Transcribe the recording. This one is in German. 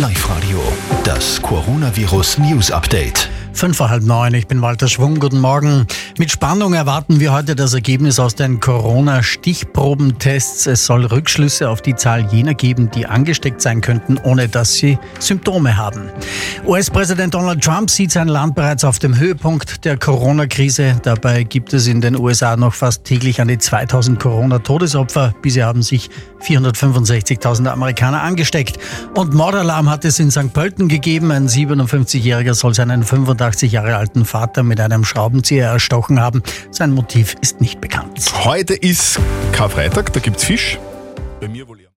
Live Radio, das Coronavirus News Update. Fünf vor halb neun, ich bin Walter Schwung, guten Morgen. Mit Spannung erwarten wir heute das Ergebnis aus den Corona-Stichprobentests. Es soll Rückschlüsse auf die Zahl jener geben, die angesteckt sein könnten, ohne dass sie Symptome haben. US-Präsident Donald Trump sieht sein Land bereits auf dem Höhepunkt der Corona-Krise. Dabei gibt es in den USA noch fast täglich an die 2000 Corona-Todesopfer. Bisher haben sich 465.000 Amerikaner angesteckt. Und Mordalarm hat es in St. Pölten gegeben. Ein 57-Jähriger soll seinen 85 85 Jahre alten Vater mit einem Schraubenzieher erstochen haben. Sein Motiv ist nicht bekannt. Heute ist Karfreitag, da gibt's Fisch. Bei mir